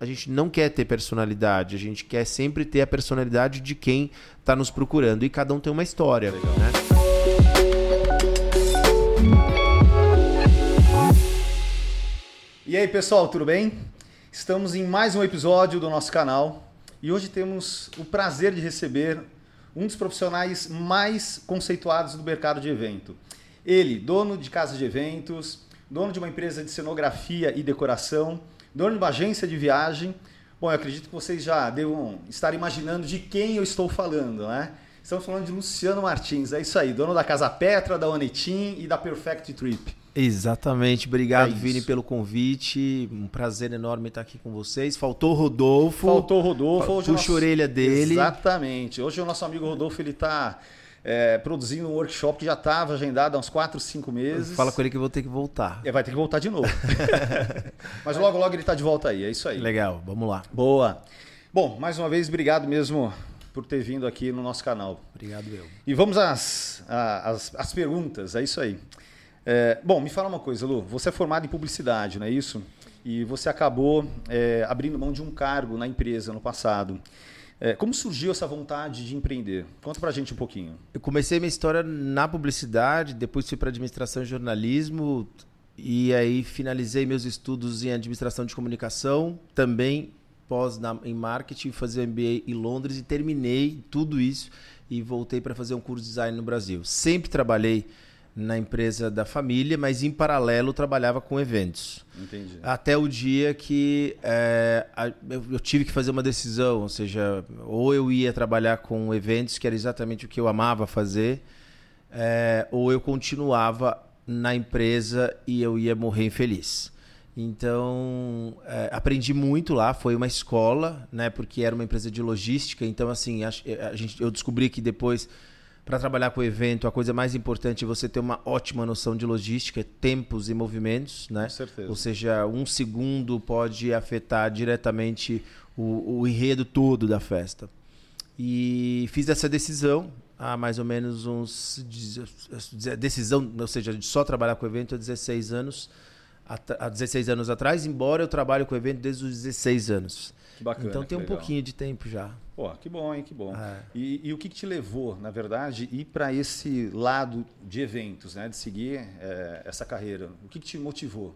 A gente não quer ter personalidade, a gente quer sempre ter a personalidade de quem está nos procurando. E cada um tem uma história. Né? E aí, pessoal, tudo bem? Estamos em mais um episódio do nosso canal e hoje temos o prazer de receber um dos profissionais mais conceituados do mercado de evento. Ele, dono de casa de eventos, dono de uma empresa de cenografia e decoração, dono de uma agência de viagem. Bom, eu acredito que vocês já devam estar imaginando de quem eu estou falando, né? Estamos falando de Luciano Martins, é isso aí, dono da Casa Petra, da Onetim e da Perfect Trip. Exatamente. Obrigado, é Vini, pelo convite. Um prazer enorme estar aqui com vocês. Faltou o Rodolfo. Faltou o Rodolfo. Puxa nosso... a orelha dele. Exatamente. Hoje o nosso amigo Rodolfo ele está é, produzindo um workshop que já estava agendado há uns 4, 5 meses. Fala com ele que eu vou ter que voltar. É, vai ter que voltar de novo. Mas logo, logo ele está de volta aí. É isso aí. Legal. Vamos lá. Boa. Bom, mais uma vez, obrigado mesmo por ter vindo aqui no nosso canal. Obrigado, eu. E vamos às, às, às perguntas. É isso aí. É, bom, me fala uma coisa, Lu. Você é formado em publicidade, não é isso? E você acabou é, abrindo mão de um cargo na empresa no passado. É, como surgiu essa vontade de empreender? Conta pra gente um pouquinho. Eu comecei minha história na publicidade, depois fui para administração e jornalismo e aí finalizei meus estudos em administração de comunicação, também pós na, em marketing, fazer MBA em Londres e terminei tudo isso e voltei para fazer um curso de design no Brasil. Sempre trabalhei na empresa da família, mas em paralelo trabalhava com eventos. Entendi. Até o dia que é, eu, tive que fazer uma decisão, ou seja, ou eu ia trabalhar com eventos, que era exatamente o que eu amava fazer, é, ou eu continuava na empresa e eu ia morrer infeliz. Então, é, aprendi muito lá, foi uma escola, né, porque era uma empresa de logística, então assim, a, a gente, eu descobri que depois para trabalhar com o evento, a coisa mais importante é você ter uma ótima noção de logística, tempos e movimentos, né? Com certeza. Ou seja, um segundo pode afetar diretamente o, o enredo todo da festa. E fiz essa decisão há mais ou menos uns. Decisão, ou seja, de só trabalhar com o evento há 16 anos. Há 16 anos atrás, embora eu trabalhe com o evento desde os 16 anos. Que bacana. Então tem um legal. pouquinho de tempo já. Pô, que bom, hein? Que bom. É. E, e, o que, que, te levou, na verdade, ir para esse lado de eventos, né? De seguir é, essa carreira? O que, que, te motivou?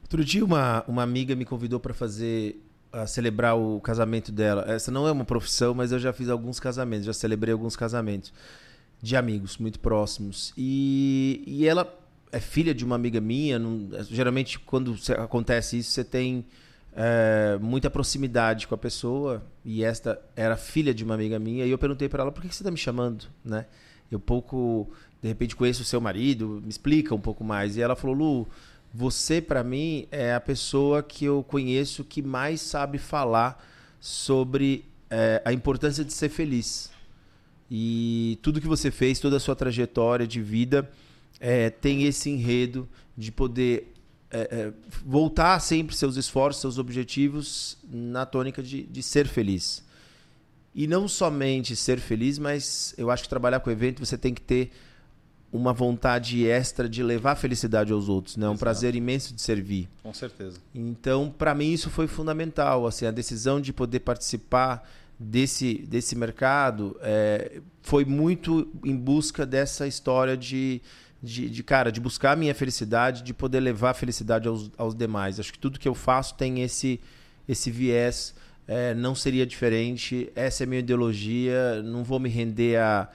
Outro dia uma, uma amiga me convidou para fazer a celebrar o casamento dela. Essa não é uma profissão, mas eu já fiz alguns casamentos, já celebrei alguns casamentos de amigos muito próximos. E, e ela é filha de uma amiga minha. Não, geralmente, quando acontece isso, você tem é, muita proximidade com a pessoa e esta era filha de uma amiga minha e eu perguntei para ela por que você está me chamando, né? Eu pouco, de repente conheço o seu marido, me explica um pouco mais. E ela falou Lu, você para mim é a pessoa que eu conheço que mais sabe falar sobre é, a importância de ser feliz. E tudo que você fez, toda a sua trajetória de vida é, tem esse enredo de poder é, é, voltar sempre seus esforços, seus objetivos na tônica de, de ser feliz. E não somente ser feliz, mas eu acho que trabalhar com evento você tem que ter uma vontade extra de levar felicidade aos outros, né? Um prazer imenso de servir. Com certeza. Então, para mim isso foi fundamental, assim, a decisão de poder participar desse desse mercado é, foi muito em busca dessa história de de, de, cara, de buscar a minha felicidade, de poder levar a felicidade aos, aos demais. Acho que tudo que eu faço tem esse, esse viés. É, não seria diferente. Essa é a minha ideologia. Não vou me render a,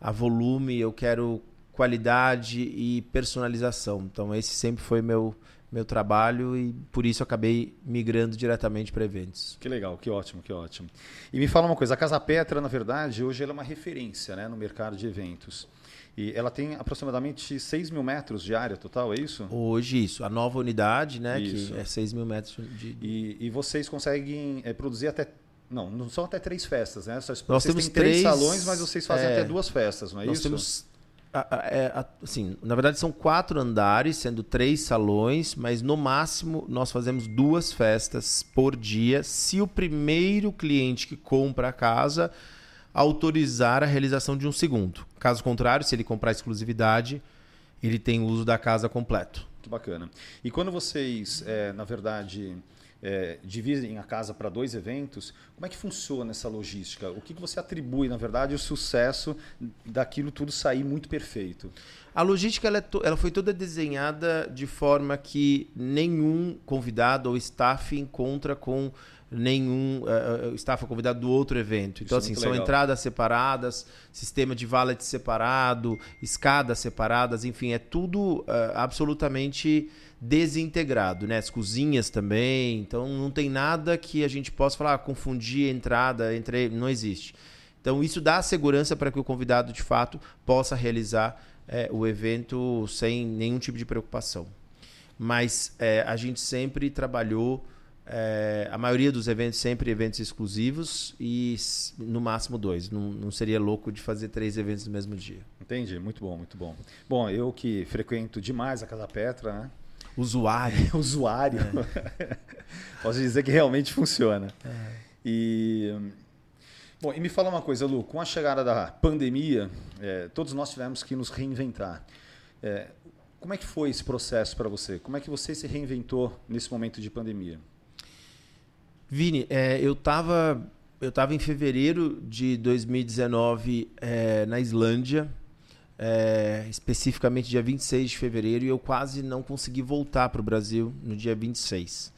a volume. Eu quero qualidade e personalização. Então, esse sempre foi meu meu trabalho e por isso acabei migrando diretamente para eventos. Que legal, que ótimo, que ótimo. E me fala uma coisa, a Casa Petra, na verdade, hoje ela é uma referência né, no mercado de eventos. E ela tem aproximadamente 6 mil metros de área total, é isso? Hoje, isso. A nova unidade, né? Isso. Que é 6 mil metros de. E, e vocês conseguem é, produzir até. Não, não são até três festas, né? Nós vocês temos têm três salões, mas vocês fazem é, até duas festas, não é nós isso? Nós temos. É, assim, na verdade são quatro andares, sendo três salões, mas no máximo nós fazemos duas festas por dia. Se o primeiro cliente que compra a casa autorizar a realização de um segundo. Caso contrário, se ele comprar exclusividade, ele tem uso da casa completo. Que bacana. E quando vocês, é, na verdade, é, dividem a casa para dois eventos. Como é que funciona essa logística? O que, que você atribui, na verdade, o sucesso daquilo tudo sair muito perfeito? A logística ela, é ela, foi toda desenhada de forma que nenhum convidado ou staff encontra com nenhum uh, staff convidado do outro evento. Então, Isso é assim, são legal. entradas separadas, sistema de valet separado, escadas separadas, enfim, é tudo uh, absolutamente desintegrado, né? As cozinhas também. Então, não tem nada que a gente possa falar, ah, confundir entrada entre. Não existe. Então, isso dá segurança para que o convidado, de fato, possa realizar é, o evento sem nenhum tipo de preocupação. Mas é, a gente sempre trabalhou, é, a maioria dos eventos sempre eventos exclusivos e no máximo dois. Não, não seria louco de fazer três eventos no mesmo dia. Entendi, muito bom, muito bom. Bom, eu que frequento demais a Casa Petra, né? Usuário. Usuário. É. Posso dizer que realmente funciona. É. E Bom, e me fala uma coisa, Lu, com a chegada da pandemia, é, todos nós tivemos que nos reinventar. É, como é que foi esse processo para você? Como é que você se reinventou nesse momento de pandemia? Vini, é, eu estava eu tava em fevereiro de 2019 é, na Islândia, é, especificamente dia 26 de fevereiro, e eu quase não consegui voltar para o Brasil no dia 26.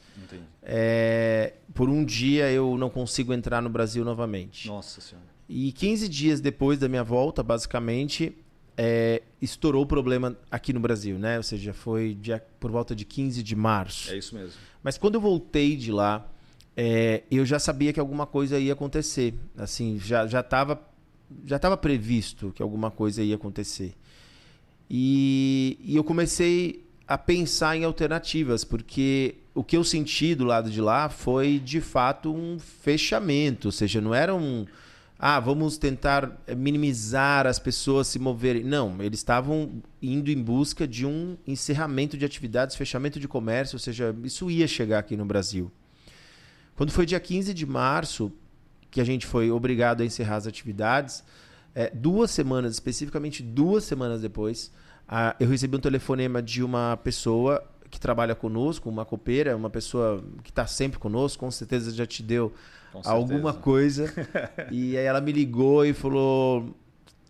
É, por um dia eu não consigo entrar no Brasil novamente. Nossa Senhora. E 15 dias depois da minha volta, basicamente, é, estourou o problema aqui no Brasil, né? Ou seja, foi dia, por volta de 15 de março. É isso mesmo. Mas quando eu voltei de lá, é, eu já sabia que alguma coisa ia acontecer. Assim, já já estava já tava previsto que alguma coisa ia acontecer. E, e eu comecei a pensar em alternativas, porque o que eu senti do lado de lá foi de fato um fechamento, ou seja, não era um ah, vamos tentar minimizar as pessoas se moverem. Não, eles estavam indo em busca de um encerramento de atividades, fechamento de comércio, ou seja, isso ia chegar aqui no Brasil. Quando foi dia 15 de março que a gente foi obrigado a encerrar as atividades, é, duas semanas, especificamente duas semanas depois, a, eu recebi um telefonema de uma pessoa que trabalha conosco, uma copeira, uma pessoa que está sempre conosco, com certeza já te deu alguma coisa. e aí ela me ligou e falou: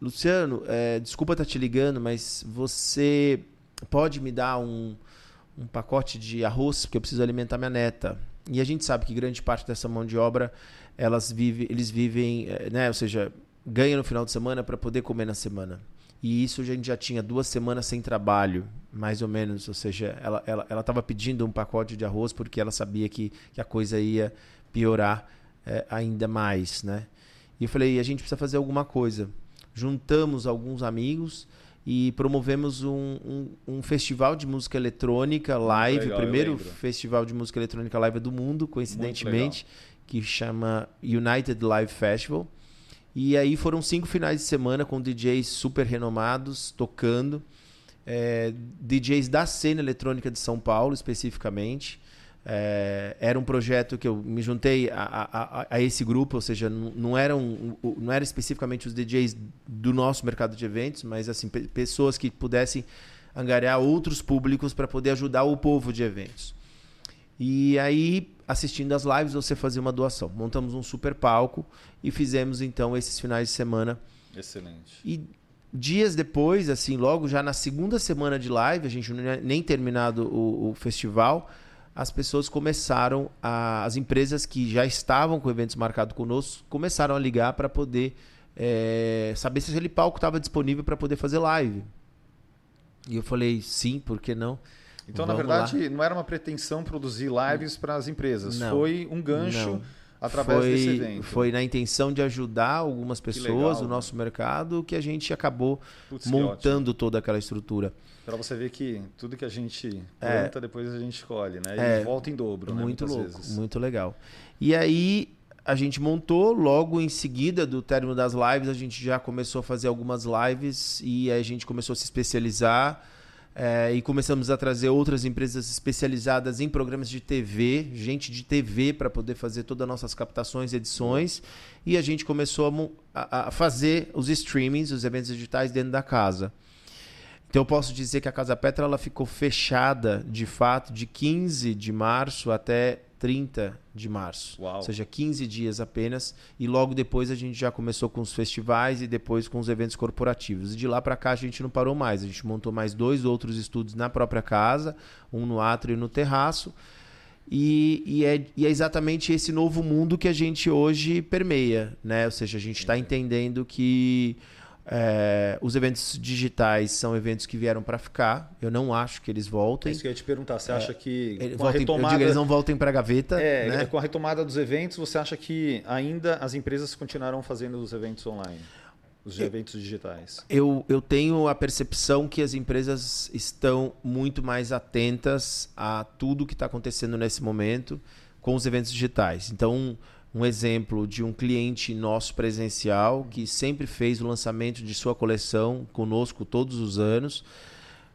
Luciano, é, desculpa estar tá te ligando, mas você pode me dar um, um pacote de arroz, porque eu preciso alimentar minha neta. E a gente sabe que grande parte dessa mão de obra elas vive, eles vivem, é, né? Ou seja, ganham no final de semana para poder comer na semana. E isso a gente já tinha duas semanas sem trabalho, mais ou menos. Ou seja, ela estava ela, ela pedindo um pacote de arroz porque ela sabia que, que a coisa ia piorar é, ainda mais, né? E eu falei, a gente precisa fazer alguma coisa. Juntamos alguns amigos e promovemos um, um, um festival de música eletrônica live, legal, o primeiro festival de música eletrônica live do mundo, coincidentemente, que chama United Live Festival. E aí foram cinco finais de semana com DJs super renomados tocando. É, DJs da cena eletrônica de São Paulo, especificamente. É, era um projeto que eu me juntei a, a, a esse grupo, ou seja, não, não, eram, não era especificamente os DJs do nosso mercado de eventos, mas assim pessoas que pudessem angariar outros públicos para poder ajudar o povo de eventos. E aí, assistindo as lives, você fazia uma doação. Montamos um super palco e fizemos então esses finais de semana. Excelente. E dias depois, assim, logo já na segunda semana de live, a gente não nem terminado o, o festival, as pessoas começaram, a, as empresas que já estavam com eventos marcados conosco, começaram a ligar para poder é, saber se aquele palco estava disponível para poder fazer live. E eu falei, sim, por que não? Então, Vamos na verdade, lá. não era uma pretensão produzir lives para as empresas, não, foi um gancho. Não através foi, desse evento. Foi na intenção de ajudar algumas pessoas do nosso mercado que a gente acabou Putz, montando toda aquela estrutura. Para você ver que tudo que a gente é. planta, é, depois a gente colhe, né? E é, volta em dobro, né? Muito louco, vezes. muito legal. E aí a gente montou, logo em seguida do término das lives, a gente já começou a fazer algumas lives e aí a gente começou a se especializar é, e começamos a trazer outras empresas especializadas em programas de TV, gente de TV para poder fazer todas as nossas captações, edições. E a gente começou a, a, fazer os streamings, os eventos digitais dentro da casa. Então eu posso dizer que a Casa Petra ela ficou fechada de fato de 15 de março até 30 de março. Uau. Ou seja, 15 dias apenas. E logo depois a gente já começou com os festivais e depois com os eventos corporativos. E de lá para cá a gente não parou mais. A gente montou mais dois outros estúdios na própria casa, um no átrio e no terraço. E, e, é, e, é, exatamente esse novo mundo que a gente hoje permeia, né? Ou seja, a gente está entendendo que é, os eventos digitais são eventos que vieram para ficar. Eu não acho que eles voltem. É isso que eu ia te perguntar. Você acha que é, com voltem, a retomada... eu digo, eles não voltem para a gaveta? É, né? com a retomada dos eventos, você acha que ainda as empresas continuarão fazendo os eventos online? Os eventos digitais? Eu, eu tenho a percepção que as empresas estão muito mais atentas a tudo que está acontecendo nesse momento com os eventos digitais. Então, um exemplo de um cliente nosso presencial que sempre fez o lançamento de sua coleção conosco todos os anos.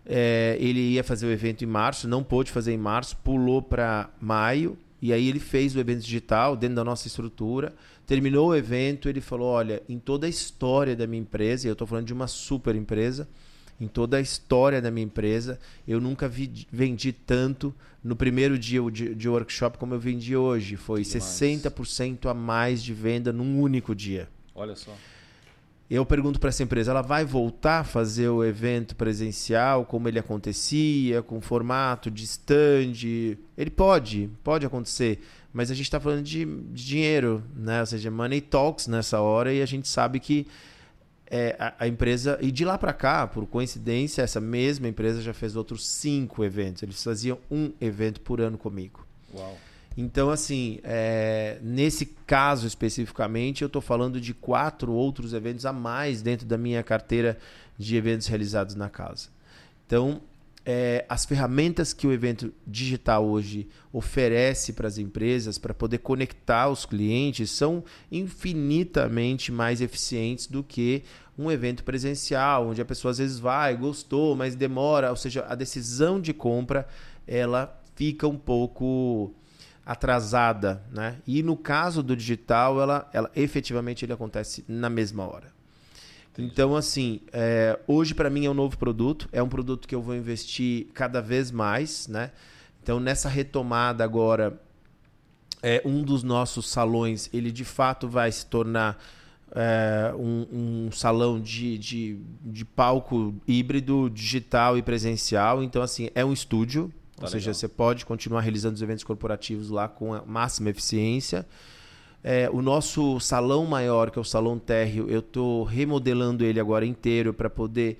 É, ele ia fazer o evento em março, não pôde fazer em março, pulou para maio e aí ele fez o evento digital dentro da nossa estrutura. Terminou o evento, ele falou: Olha, em toda a história da minha empresa, e eu estou falando de uma super empresa, em toda a história da minha empresa, eu nunca vi, vendi tanto no primeiro dia de, de workshop como eu vendi hoje. Foi Demais. 60% a mais de venda num único dia. Olha só. Eu pergunto para essa empresa, ela vai voltar a fazer o evento presencial como ele acontecia, com formato de stand? Ele pode, pode acontecer, mas a gente está falando de, de, dinheiro, né? Ou seja, money talks nessa hora e a gente sabe que é, a, a, empresa. E de lá para cá, por coincidência, essa mesma empresa já fez outros cinco eventos. Eles faziam um evento por ano comigo. Uau. Então, assim, é, nesse caso especificamente, eu estou falando de quatro outros eventos a mais dentro da minha carteira de eventos realizados na casa. Então, é, as ferramentas que o evento digital hoje oferece para as empresas para poder conectar os clientes são infinitamente mais eficientes do que um evento presencial, onde a pessoa às vezes vai, gostou, mas demora, ou seja, a decisão de compra ela fica um pouco atrasada, né? E no caso do digital, ela, ela efetivamente ele acontece na mesma hora. Então, assim, é, hoje para mim é um novo produto, é um produto que eu vou investir cada vez mais, né? Então, nessa retomada agora, é, um dos nossos salões, ele de fato vai se tornar é, um, um, salão de, de, de, palco híbrido, digital e presencial. Então, assim, é um estúdio, tá ou legal. seja, você pode continuar realizando os eventos corporativos lá com a máxima eficiência. É, o nosso salão maior, que é o salão térreo, eu estou remodelando ele agora inteiro para poder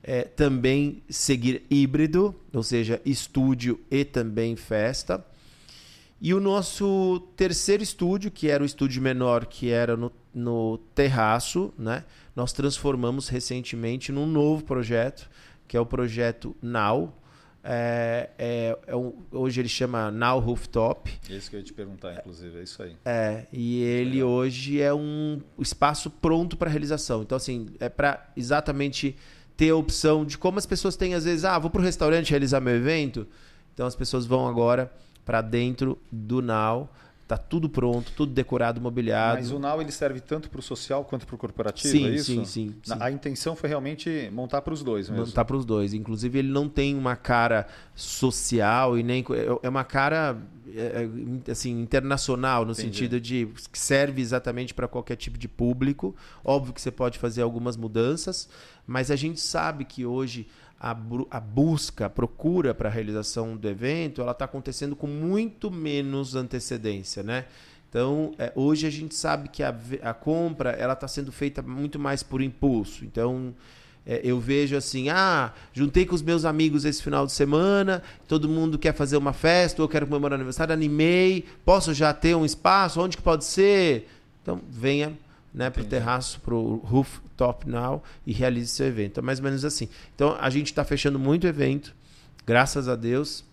é, também seguir híbrido, ou seja, estúdio e também festa. E o nosso terceiro estúdio, que era o estúdio menor, que era no, no terraço, né? nós transformamos recentemente num novo projeto, que é o projeto Now, é, é, é um, hoje ele chama Now Rooftop. Isso que eu ia te perguntar, inclusive, é isso aí. É, e ele Legal. hoje é um espaço pronto para realização. Então, assim, é para exatamente ter a opção de como as pessoas têm, às vezes, ah, vou para o restaurante realizar meu evento. Então, as pessoas vão agora para dentro do Now Tá tudo pronto, tudo decorado, mobiliado. Mas o Now ele serve tanto para o social quanto para o corporativo, sim, é isso? Sim, sim, sim. A intenção foi realmente montar para os dois mesmo. Montar para os dois. Inclusive ele não tem uma cara social e nem é uma cara é, é, assim internacional no Entendi. sentido de que serve exatamente para qualquer tipo de público. Óbvio que você pode fazer algumas mudanças, mas a gente sabe que hoje a, a busca, a procura para a realização do evento, ela está acontecendo com muito menos antecedência, né? Então, é, hoje a gente sabe que a, a compra ela está sendo feita muito mais por impulso. Então, é, eu vejo assim, ah, juntei com os meus amigos esse final de semana, todo mundo quer fazer uma festa, ou eu quero comemorar aniversário, animei, posso já ter um espaço? Onde que pode ser? Então, venha né, para o terraço, para o rooftop now e realize seu evento. É mais ou menos assim. Então a gente está fechando muito evento, graças a Deus,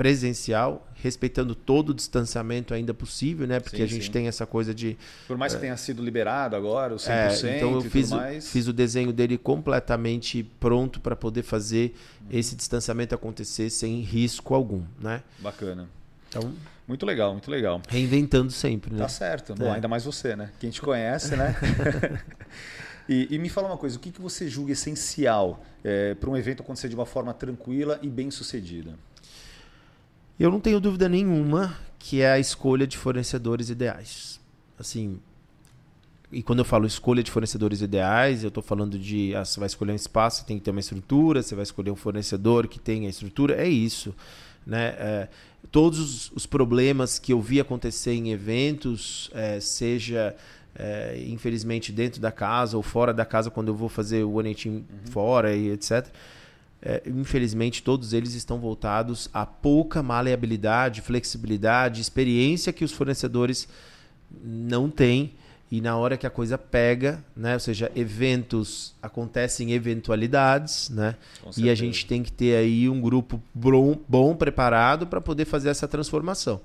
presencial, respeitando todo o distanciamento ainda possível, né? Porque sim, a gente sim. tem essa coisa de. Por mais que é, tenha sido liberado agora, o 100% é, então eu fiz, mais... fiz o desenho dele completamente pronto para poder fazer esse distanciamento acontecer sem risco algum, né? Bacana. Então, muito legal, muito legal. Reinventando sempre, né? Tá certo. Bom, é. ainda mais você, né? Quem te conhece, né? e, e, me fala uma coisa, o que, que você julga essencial é, para um evento acontecer de uma forma tranquila e bem sucedida? Eu não tenho dúvida nenhuma que é a escolha de fornecedores ideais. Assim, e quando eu falo escolha de fornecedores ideais, eu estou falando de ah, você vai escolher um espaço, tem que ter uma estrutura, você vai escolher um fornecedor que tenha estrutura, é isso. Né? É, todos os, problemas que eu vi acontecer em eventos, é, seja é, infelizmente dentro da casa ou fora da casa, quando eu vou fazer o One Team uhum. fora e etc é, infelizmente, todos eles estão voltados a pouca maleabilidade, flexibilidade, experiência que os fornecedores não têm. E na hora que a coisa pega, né? ou seja, eventos acontecem eventualidades, né? e a gente tem que ter aí um grupo bom, bom preparado para poder fazer essa transformação.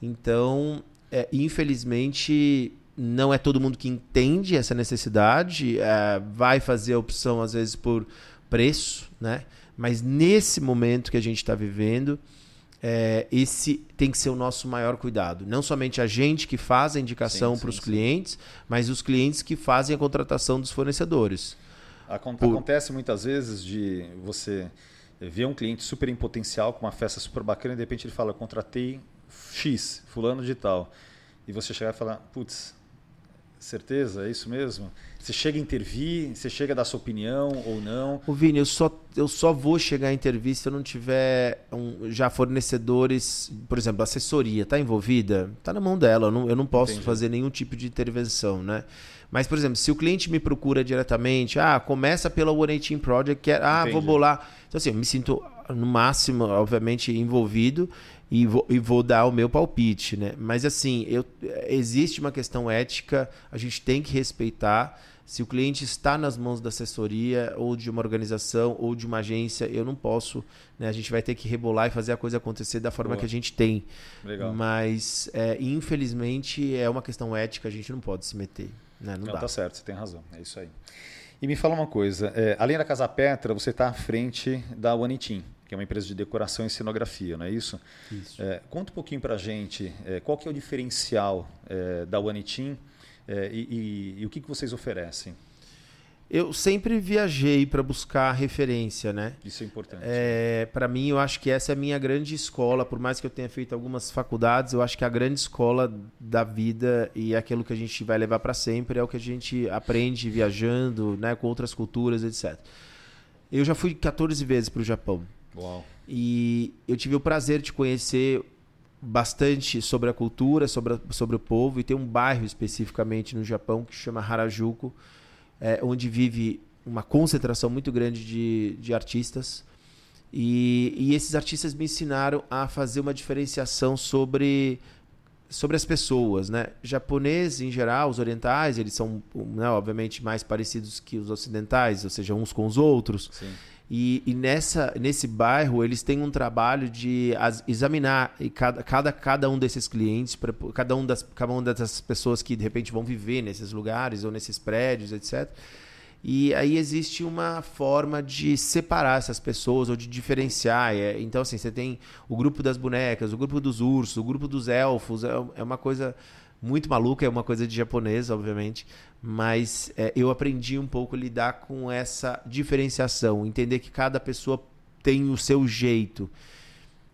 Então, é, infelizmente, não é todo mundo que entende essa necessidade, é, vai fazer a opção, às vezes, por preço, né? Mas nesse momento que a gente está vivendo, é, esse tem que ser o nosso maior cuidado. Não somente a gente que faz a indicação para os clientes, mas os clientes que fazem a contratação dos fornecedores. Acontece Por... muitas vezes de você ver um cliente super em potencial, com uma festa super bacana, e de repente ele fala: Eu contratei X, fulano de tal. E você chegar e falar: Putz, certeza? É isso mesmo? Você chega a intervir? Você chega a dar sua opinião ou não? O Vini, eu só, eu só vou chegar a intervir se eu não tiver um, já fornecedores, por exemplo, assessoria, está envolvida? Está na mão dela, eu não, eu não posso Entendi. fazer nenhum tipo de intervenção, né? Mas, por exemplo, se o cliente me procura diretamente, ah, começa pela One Team Project, quer, ah, Entendi. vou bolar. Então, assim, eu me sinto, no máximo, obviamente, envolvido e vou, e vou dar o meu palpite, né? Mas, assim, eu, existe uma questão ética, a gente tem que respeitar. Se o cliente está nas mãos da assessoria ou de uma organização ou de uma agência, eu não posso. Né? A gente vai ter que rebolar e fazer a coisa acontecer da forma Boa. que a gente tem. Legal. Mas, é, infelizmente, é uma questão ética, a gente não pode se meter. Né? Não, não dá. tá certo, você tem razão. É isso aí. E me fala uma coisa: é, além da Casa Petra, você está à frente da One que é uma empresa de decoração e cenografia, não é isso? Isso. É, conta um pouquinho para a gente é, qual que é o diferencial é, da One é, e, e, e, o que, que vocês oferecem? Eu sempre viajei para buscar referência, né? Isso é importante. É, para mim, eu acho que essa é a minha grande escola. Por mais que eu tenha feito algumas faculdades, eu acho que a grande escola da vida e aquilo que a gente vai levar para sempre é o que a gente aprende viajando, né, com outras culturas, etc. Eu já fui 14 vezes para o Japão. Uau. E eu tive o prazer de conhecer bastante sobre a cultura, sobre, a, sobre o povo, e tem um bairro especificamente no Japão que chama Harajuku, é, onde vive uma concentração muito grande de, de artistas. E, e, esses artistas me ensinaram a fazer uma diferenciação sobre, sobre as pessoas. Né? Japoneses, em geral, os orientais, eles são, né, obviamente, mais parecidos que os ocidentais, ou seja, uns com os outros. Sim. E, e, nessa, nesse bairro eles têm um trabalho de as, examinar cada, cada, cada um desses clientes, pra, cada, um das, cada uma dessas pessoas que de repente vão viver nesses lugares ou nesses prédios, etc. E aí existe uma forma de separar essas pessoas ou de diferenciar. É, então, assim, você tem o grupo das bonecas, o grupo dos ursos, o grupo dos elfos. É, é uma coisa muito maluca, é uma coisa de japonês, obviamente, mas é, eu aprendi um pouco a lidar com essa diferenciação, entender que cada pessoa tem o seu jeito.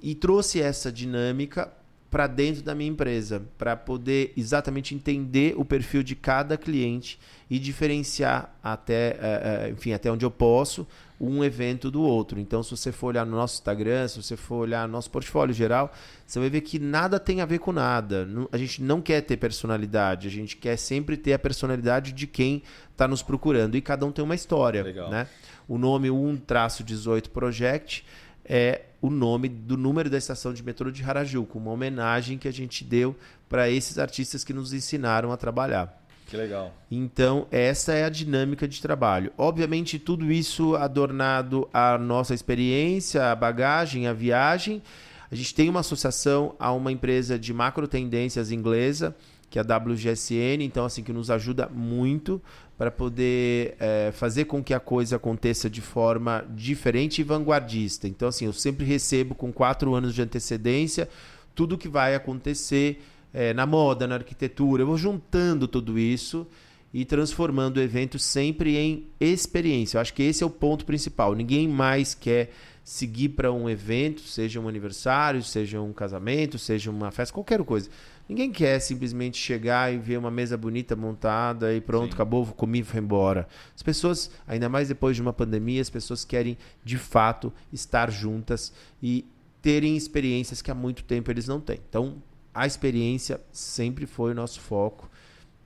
E trouxe essa dinâmica para dentro da minha empresa, para poder exatamente entender o perfil de cada cliente e diferenciar até, é, é, enfim, até onde eu posso um evento do outro. Então, se você for olhar no nosso Instagram, se você for olhar no nosso portfólio geral, você vai ver que nada tem a ver com nada. A gente não quer ter personalidade, a gente quer sempre ter a personalidade de quem está nos procurando. E cada um tem uma história. Legal. Né? O nome 1-18 Project é o nome do número da estação de metrô de Harajuku, uma homenagem que a gente deu para esses artistas que nos ensinaram a trabalhar. Que legal. Então, essa é a dinâmica de trabalho. Obviamente, tudo isso adornado a nossa experiência, a bagagem, a viagem. A gente tem uma associação a uma empresa de macro tendências inglesa, que é a WGSN, então, assim, que nos ajuda muito para poder é, fazer com que a coisa aconteça de forma diferente e vanguardista. Então, assim, eu sempre recebo com quatro anos de antecedência tudo que vai acontecer é, na moda, na arquitetura. Eu vou juntando tudo isso e transformando o evento sempre em experiência. Eu acho que esse é o ponto principal. Ninguém mais quer seguir para um evento, seja um aniversário, seja um casamento, seja uma festa, qualquer coisa. Ninguém quer simplesmente chegar e ver uma mesa bonita montada e pronto, Sim. acabou, comi e foi embora. As pessoas, ainda mais depois de uma pandemia, as pessoas querem de fato estar juntas e terem experiências que há muito tempo eles não têm. Então, a experiência sempre foi o nosso foco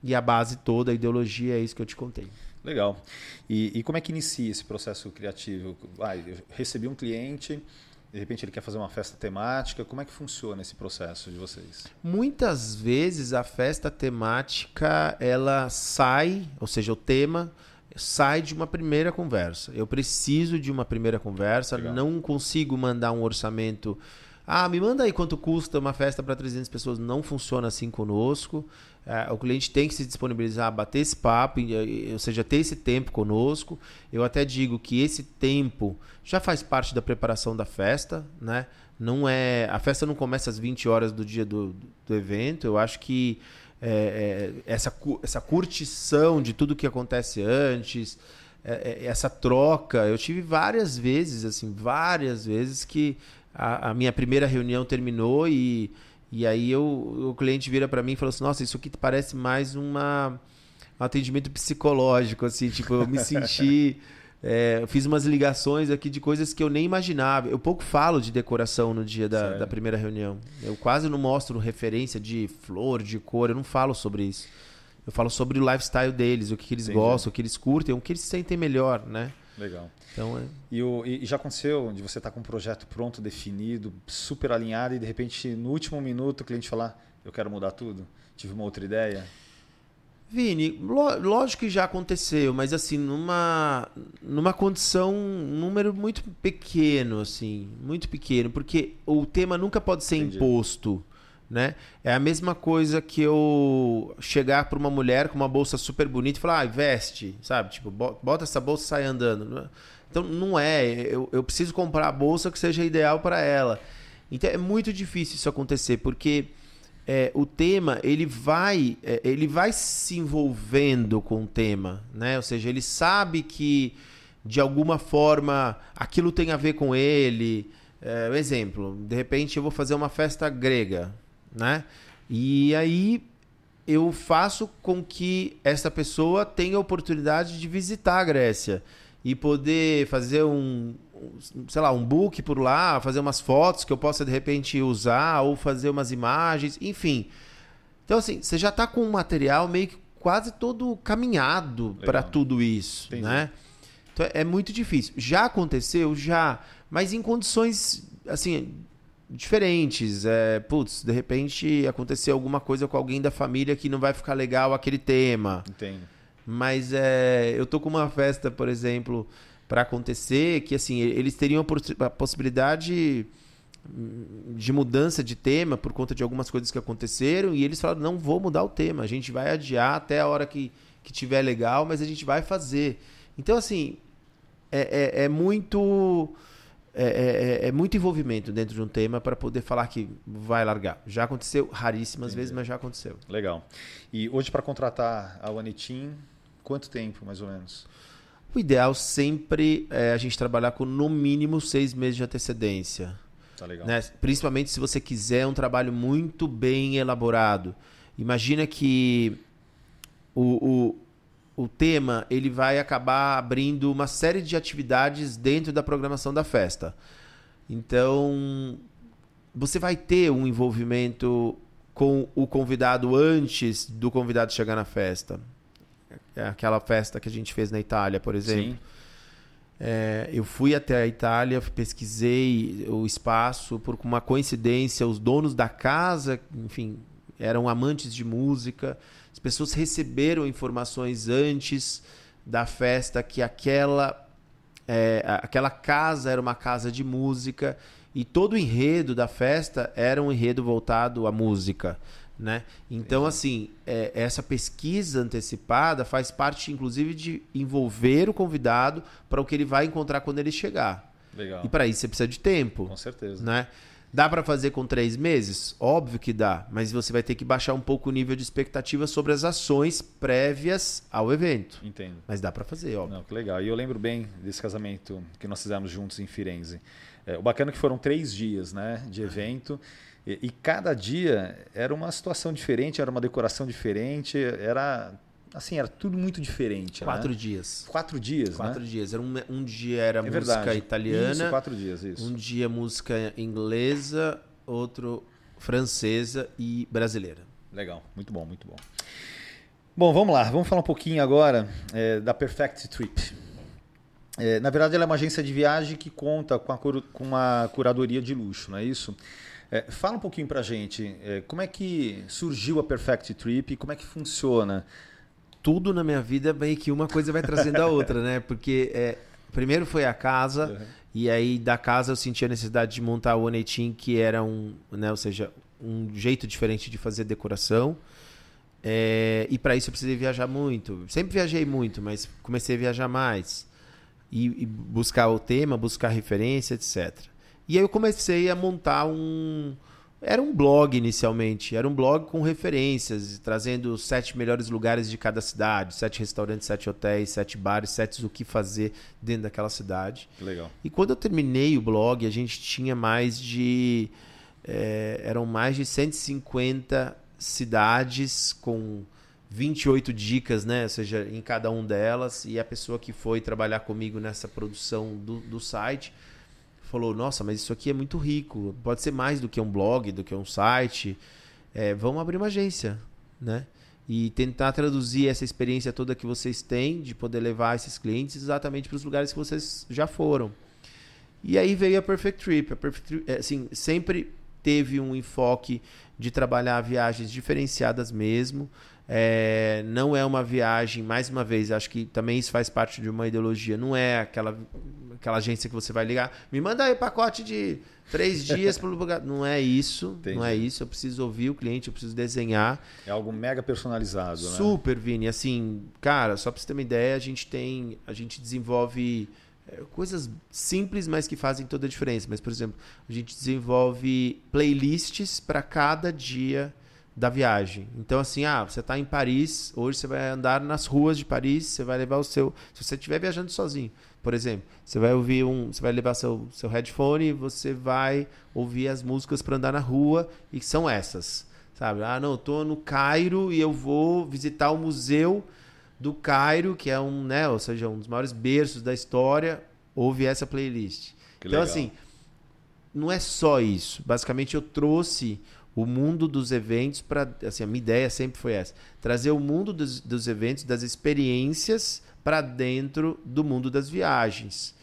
e a base toda, a ideologia é isso que eu te contei. Legal. E, e como é que inicia esse processo criativo? Ah, eu recebi um cliente, de repente ele quer fazer uma festa temática. Como é que funciona esse processo de vocês? Muitas vezes a festa temática ela sai, ou seja, o tema sai de uma primeira conversa. Eu preciso de uma primeira conversa, Legal. não consigo mandar um orçamento. Ah, me manda aí quanto custa uma festa para 300 pessoas. Não funciona assim conosco. É, o cliente tem que se disponibilizar a bater esse papo, ou seja, ter esse tempo conosco. Eu até digo que esse tempo já faz parte da preparação da festa, né? Não é a festa não começa às 20 horas do dia do, do evento. Eu acho que é, é, essa, essa curtição de tudo que acontece antes, essa troca, eu tive várias vezes, assim, várias vezes que a, a minha primeira reunião terminou e e aí eu, o cliente vira para mim e fala assim: Nossa, isso aqui parece mais uma, um atendimento psicológico, assim, tipo, eu me senti. É, eu fiz umas ligações aqui de coisas que eu nem imaginava. Eu pouco falo de decoração no dia da, da primeira reunião. Eu quase não mostro referência de flor, de cor, eu não falo sobre isso. Eu falo sobre o lifestyle deles, o que, que eles Entendi. gostam, o que eles curtem, o que eles sentem melhor, né? Legal. Então, é... e, o, e já aconteceu de você estar tá com um projeto pronto, definido, super alinhado e de repente no último minuto o cliente falar: Eu quero mudar tudo? Tive uma outra ideia? Vini, lógico que já aconteceu, mas assim, numa, numa condição, um número muito pequeno, assim, muito pequeno, porque o tema nunca pode ser Entendi. imposto né? É a mesma coisa que eu chegar para uma mulher com uma bolsa super bonita e falar, ah, veste, sabe? Tipo, bota essa bolsa e sai andando. Então não é. Eu, eu preciso comprar a bolsa que seja ideal para ela. Então é muito difícil isso acontecer, porque é, o tema ele vai, é, ele vai se envolvendo com o tema, né? Ou seja, ele sabe que de alguma forma aquilo tem a ver com ele. É, um exemplo, de repente eu vou fazer uma festa grega né? E aí eu faço com que essa pessoa tenha a oportunidade de visitar a Grécia e poder fazer um, sei lá, um book por lá, fazer umas fotos que eu possa de repente usar ou fazer umas imagens, enfim. Então assim, você já está com um material meio que quase todo caminhado para tudo isso, Entendi. né? Então é muito difícil. Já aconteceu, já, mas em condições assim diferentes. É, putz, de repente aconteceu alguma coisa com alguém da família que não vai ficar legal aquele tema. Entendo. Mas é, eu tô com uma festa, por exemplo, para acontecer que assim eles teriam a possibilidade de mudança de tema por conta de algumas coisas que aconteceram e eles falaram não vou mudar o tema a gente vai adiar até a hora que, que tiver legal mas a gente vai fazer então assim é, é, é muito é, é, é, é, muito envolvimento dentro de um tema para poder falar que vai largar. Já aconteceu raríssimas Entendi. vezes, mas já aconteceu. Legal. E hoje, para contratar a One quanto tempo mais ou menos? O ideal sempre é a gente trabalhar com no mínimo seis meses de antecedência. Tá legal. Né? Principalmente se você quiser um trabalho muito bem elaborado. Imagina que o, o o tema ele vai acabar abrindo uma série de atividades dentro da programação da festa. Então, você vai ter um envolvimento com o convidado antes do convidado chegar na festa. É aquela festa que a gente fez na Itália, por exemplo. É, eu fui até a Itália, pesquisei o espaço, por uma coincidência, os donos da casa, enfim, eram amantes de música as pessoas receberam informações antes da festa que aquela, é, aquela casa era uma casa de música e todo o enredo da festa era um enredo voltado à música. Né? Então, assim, é, essa pesquisa antecipada faz parte, inclusive, de envolver o convidado para o que ele vai encontrar quando ele chegar. Legal. E para isso você precisa de tempo. Com certeza. Né? Dá para fazer com três meses? Óbvio que dá, mas você vai ter que baixar um pouco o nível de expectativa sobre as ações prévias ao evento. Entendo. Mas dá para fazer, óbvio. Não, que legal. E eu lembro bem desse casamento que nós fizemos juntos em Firenze. É, o bacana é que foram três dias né, de evento. E, e, cada dia era uma situação diferente, era uma decoração diferente, era assim, era tudo muito diferente. Quatro né? dias. Quatro dias, Quatro né? dias. Era um, um dia era É música verdade. italiana, Isso, quatro dias, isso. um dia música inglesa, outro francesa e brasileira. Legal, muito bom, muito bom. Bom, vamos lá, vamos falar um pouquinho agora é, da Perfect Trip. É, na verdade, ela é uma agência de viagem que conta com, a, com uma curadoria de luxo, não é isso? É, fala um pouquinho pra gente, é, como é que surgiu a Perfect Trip e como é que funciona? Tudo na minha vida meio que uma coisa vai trazendo a outra, né? Porque é, primeiro foi a casa, Uhum. e aí da casa eu senti a necessidade de montar o One Team, que era um, né, ou seja, um jeito diferente de fazer decoração. É, e para isso eu precisei viajar muito. Sempre viajei muito, mas comecei a viajar mais. E, e buscar o tema, buscar referência, etc. E aí eu comecei a montar um. Era um blog inicialmente. Era um blog com referências, trazendo os sete melhores lugares de cada cidade: sete restaurantes, sete hotéis, sete bares, sete o que fazer dentro daquela cidade. Legal. E quando eu terminei o blog, a gente tinha mais de. eh, eram mais de 150 cidades com 28 dicas, né? Ou seja, em cada um delas. E a pessoa que foi trabalhar comigo nessa produção do, do site falou: Nossa, mas isso aqui é muito rico. Pode ser mais do que um blog, do que um site. Eh, vamos abrir uma agência, né? E tentar traduzir essa experiência toda que vocês têm de poder levar esses clientes exatamente para os lugares que vocês já foram. E aí veio a Perfect Trip. A Perfect Trip, é, assim, sempre teve um enfoque de trabalhar viagens diferenciadas mesmo. É, não é uma viagem, mais uma vez, acho que também isso faz parte de uma ideologia. Não é aquela, aquela agência que você vai ligar, me manda aí pacote de três dias para lugar. Não é isso, Entendi. não é isso. Eu preciso ouvir o cliente, eu preciso desenhar. É algo mega personalizado, né? Super, Vini. Assim, cara, só pra você ter uma ideia, a gente tem. A gente desenvolve é, coisas simples, mas que fazem toda a diferença. Mas, por exemplo, a gente desenvolve playlists para cada dia da viagem. Então, assim, ah, você está em Paris, hoje você vai andar nas ruas de Paris, você vai levar o seu. Se você estiver viajando sozinho, por exemplo, você vai ouvir um. Você vai levar seu, seu headphone e você vai ouvir as músicas para andar na rua, e são essas. Sabe? Ah, não, eu tô no Cairo e eu vou visitar o museu do Cairo, que é um, né, ou seja, um dos maiores berços da história, ouve essa playlist. Que então, legal. assim, não é só isso. Basicamente, eu trouxe o mundo dos eventos para. Assim, a minha ideia sempre foi essa: trazer o mundo dos, dos eventos, das experiências, para dentro do mundo das viagens.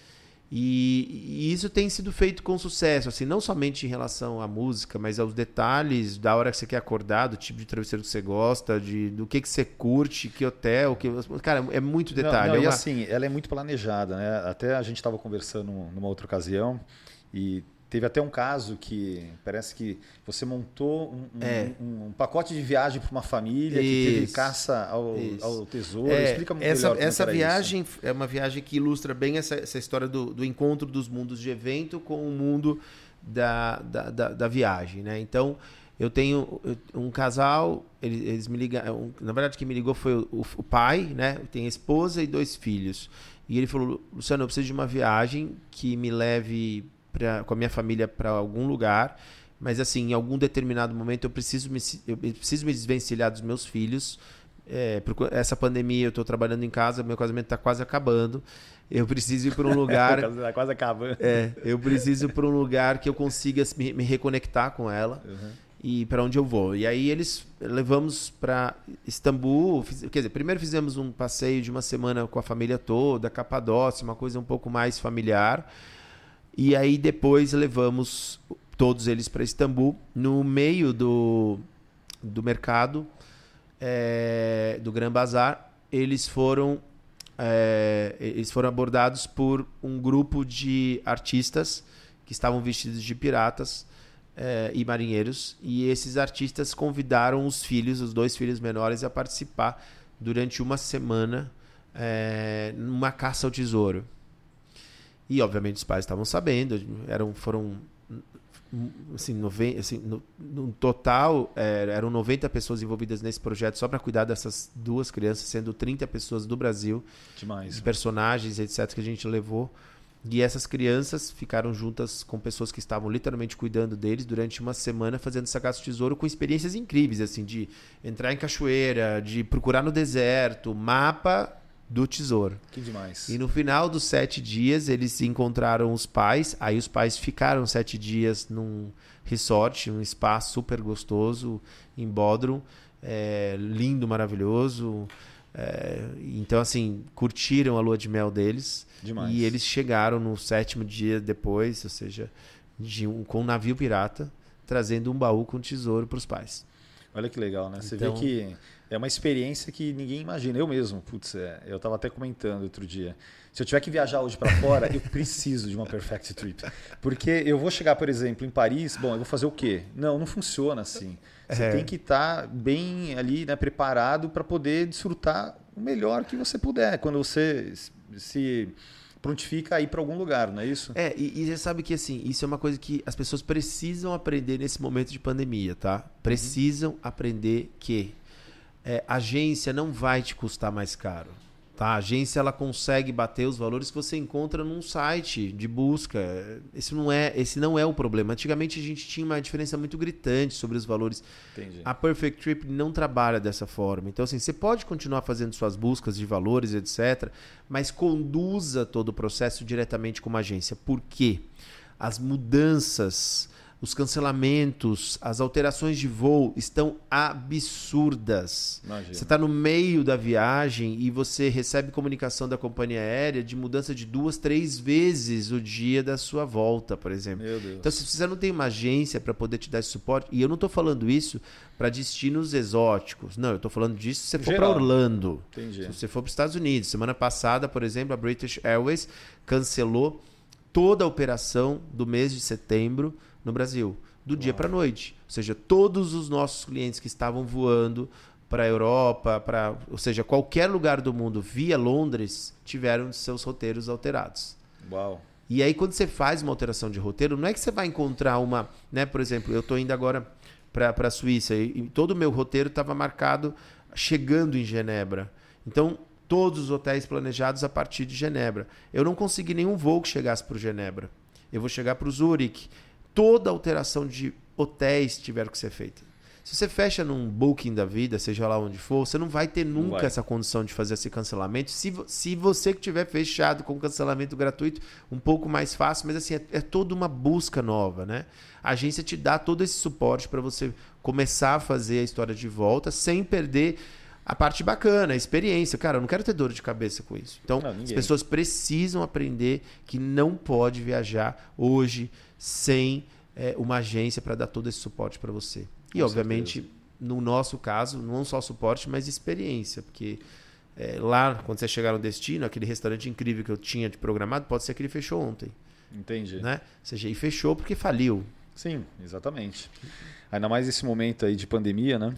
E, e isso tem sido feito com sucesso, assim, não somente em relação à música, mas aos detalhes da hora que você quer acordar, do tipo de travesseiro que você gosta, de, do que, que você curte, que hotel, que. Cara, é muito detalhe. Não, não, é e uma- assim, ela é muito planejada, né? Até a gente estava conversando numa outra ocasião e teve até um caso que parece que você montou um, um- É. um- um pacote de viagem para uma família que teve Isso. caça ao, Isso. ao tesouro. É, Explica melhor essa, que essa viagem é uma viagem que ilustra bem essa, essa história do, do encontro dos mundos de evento com o mundo da, da, da, da viagem, né? Então, eu tenho um casal, eles, eles me ligaram, na verdade quem me ligou foi o, o- o pai, né? Tem a esposa e dois filhos. E ele falou, Luciano, eu preciso de uma viagem que me leve pra, com a minha família para algum lugar, mas assim, em algum determinado momento eu preciso me, eu preciso me desvencilhar dos meus filhos, é, por essa pandemia eu estou trabalhando em casa, meu casamento está quase acabando. Eu preciso ir para um lugar. Isso. Tá quase acabando. é, eu preciso ir para um lugar que eu consiga me, me reconectar com ela Uhum. e para onde eu vou. E aí eles levamos para Istambul, fiz- quer dizer, primeiro fizemos um passeio de uma semana com a família toda, Capadócia, uma coisa um pouco mais familiar. E aí depois levamos todos eles para Istambul, no meio do, do mercado é, do Gran Bazar, eles foram é, eles foram abordados por um grupo de artistas que estavam vestidos de piratas é, e marinheiros e esses artistas convidaram os filhos, os dois filhos menores, a participar durante uma semana numa caça ao tesouro. E obviamente os pais estavam sabendo, eram foram assim, nove, assim no, no, total, é, eram 90 pessoas envolvidas nesse projeto só para cuidar dessas duas crianças, sendo 30 pessoas do Brasil. Demais. Personagens, etc., que a gente levou. E essas crianças ficaram juntas com pessoas que estavam literalmente cuidando deles durante uma semana, fazendo sagaço tesouro com experiências incríveis, assim, de entrar em cachoeira, de procurar no deserto, mapa do tesouro. Que demais. E no final dos sete dias, eles encontraram os pais. Aí os pais ficaram sete dias num resort, um espaço super gostoso em Bodrum. É, lindo, maravilhoso. É, então, assim, curtiram a lua de mel deles. Demais. E eles chegaram no sétimo dia depois, ou seja, de um, com um navio pirata, trazendo um baú com tesouro para os pais. Olha que legal, né? Você então... vê que é uma experiência que ninguém imagina. Eu mesmo, putz, é, eu estava até comentando outro dia. Se eu tiver que viajar hoje para fora, eu preciso de uma perfect trip. Porque eu vou chegar, por exemplo, em Paris, bom, eu vou fazer o quê? Não, não funciona assim. Você é. tem que estar tá bem ali, né, preparado para poder desfrutar o melhor que você puder. Quando você se prontifica a ir para algum lugar, não é isso? É, e, e, você sabe que assim, isso é uma coisa que as pessoas precisam aprender nesse momento de pandemia, tá? Precisam uhum. aprender que é, agência não vai te custar mais caro. Tá? A agência ela consegue bater os valores que você encontra num site de busca. Esse não é, esse não é o problema. Antigamente a gente tinha uma diferença muito gritante sobre os valores. Entendi. A Perfect Trip não trabalha dessa forma. Então assim, você pode continuar fazendo suas buscas de valores, etc, mas conduza todo o processo diretamente com uma agência. Por quê? As mudanças os cancelamentos, as alterações de voo estão absurdas. Imagina. Você está no meio da viagem e você recebe comunicação da companhia aérea de mudança de duas, três vezes o dia da sua volta, por exemplo. Então, se você não tem uma agência para poder te dar esse suporte, e eu não estou falando isso para destinos exóticos, não, eu estou falando disso se você for para Orlando, Entendi. se você for para os Estados Unidos. Semana passada, por exemplo, a British Airways cancelou toda a operação do mês de setembro no Brasil, do Uau. dia para a noite. Ou seja, todos os nossos clientes que estavam voando para a Europa, para, ou seja, qualquer lugar do mundo via Londres, tiveram seus roteiros alterados. Uau. E aí quando você faz uma alteração de roteiro, não é que você vai encontrar uma, né, por exemplo, eu estou indo agora para a Suíça e, e todo o meu roteiro estava marcado chegando em Genebra. Então, todos os hotéis planejados a partir de Genebra. Eu não consegui nenhum voo que chegasse para Genebra. Eu vou chegar para o Zurich toda alteração de hotéis tiver que ser feita. Se você fecha num booking da vida, seja lá onde for, você não vai ter nunca vai. essa condição de fazer esse cancelamento. Se, se você que tiver fechado com cancelamento gratuito, um pouco mais fácil, mas assim, é, é toda uma busca nova, né? A agência te dá todo esse suporte para você começar a fazer a história de volta sem perder a parte bacana, a experiência. Cara, eu não quero ter dor de cabeça com isso. Então, não, as pessoas precisam aprender que não pode viajar hoje sem é, uma agência para dar todo esse suporte para você. E, Com obviamente, certeza. no nosso caso, não só suporte, mas experiência, porque é, lá, quando você chegar no destino, aquele restaurante incrível que eu tinha de programado, pode ser que ele fechou ontem. Entendi. Né? Ou seja, e fechou porque faliu. Sim, exatamente. Ainda mais esse momento aí de pandemia, né?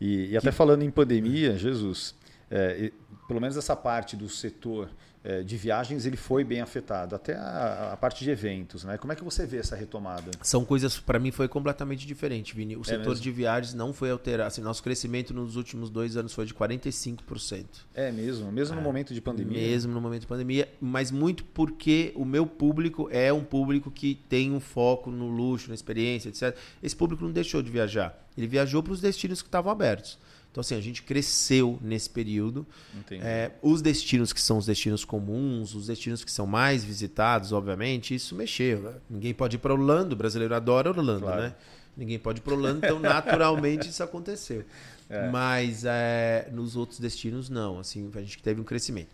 E, e até que... falando em pandemia, Jesus, é, pelo menos essa parte do setor é, de viagens ele foi bem afetado, até a, a, parte de eventos, né? Como é que você vê essa retomada? São coisas, para mim foi completamente diferente, Vini. O é setor mesmo? de viagens não foi alterado. Assim, nosso crescimento nos últimos dois anos foi de 45%. É mesmo? Mesmo é, no momento de pandemia? Mesmo no momento de pandemia, mas muito porque o meu público é um público que tem um foco no luxo, na experiência, etc. Esse público não deixou de viajar. Ele viajou para os destinos que estavam abertos. Então, assim, a gente cresceu nesse período. É, os destinos que são os destinos comuns, os destinos que são mais visitados, obviamente, isso mexeu. Né? Ninguém pode ir para Orlando, o brasileiro adora Orlando, claro. né? Ninguém pode ir para Orlando, então naturalmente isso aconteceu. É. Mas é, nos outros destinos, não. Assim, a gente teve um crescimento.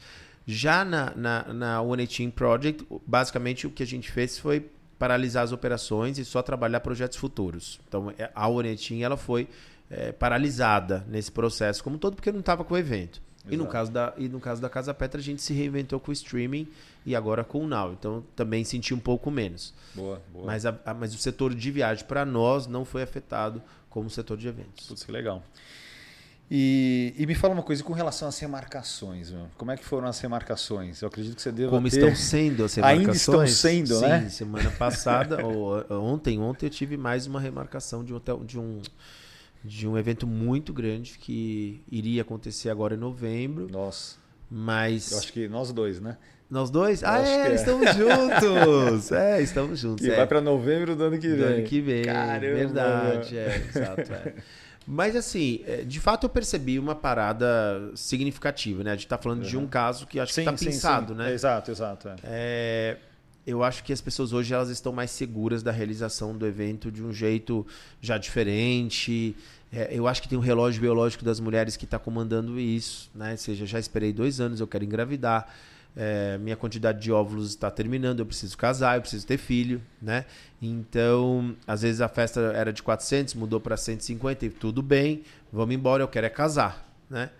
Já na, na, na One Team Project, basicamente o que a gente fez foi paralisar as operações e só trabalhar projetos futuros. Então, é, a One Team, ela foi é, paralisada nesse processo como todo, porque não estava com o evento. E no, caso da, e no caso da Casa Petra, a gente se reinventou com o streaming e agora com o Now. Então também senti um pouco menos. Boa, boa. Mas, a, a, mas o setor de viagem para nós não foi afetado como o setor de eventos. Putz, que legal. E, e, me fala uma coisa com relação às remarcações, meu. como é que foram as remarcações? Eu acredito que você deva Como ter... estão sendo as remarcações? Ainda estão sendo, Sim, né? semana passada, ou, ontem, ontem eu tive mais uma remarcação de um, hotel, de um de um evento muito grande que iria acontecer agora em novembro. Nossa. Mas eu acho que nós dois, né? Nós dois? ah, é, é, estamos juntos. é, estamos juntos. E é. vai para novembro do ano que vem. Do ano que vem. Caramba. Verdade, é, exato. É. Mas assim, é, de fato eu percebi uma parada significativa, né? A gente está falando uhum. de um caso que acho sim, que está pensado, sim. né? Exato, exato. É. é. eu acho que as pessoas hoje elas estão mais seguras da realização do evento de um jeito já diferente. É, eu acho que tem um relógio biológico das mulheres que está comandando isso, né? Ou seja, já esperei dois anos, eu quero engravidar. É, minha quantidade de óvulos está terminando, eu preciso casar, eu preciso ter filho, né? Então, às vezes a festa era de 400, mudou para 150 e tudo bem, vamos embora, eu quero é casar, né?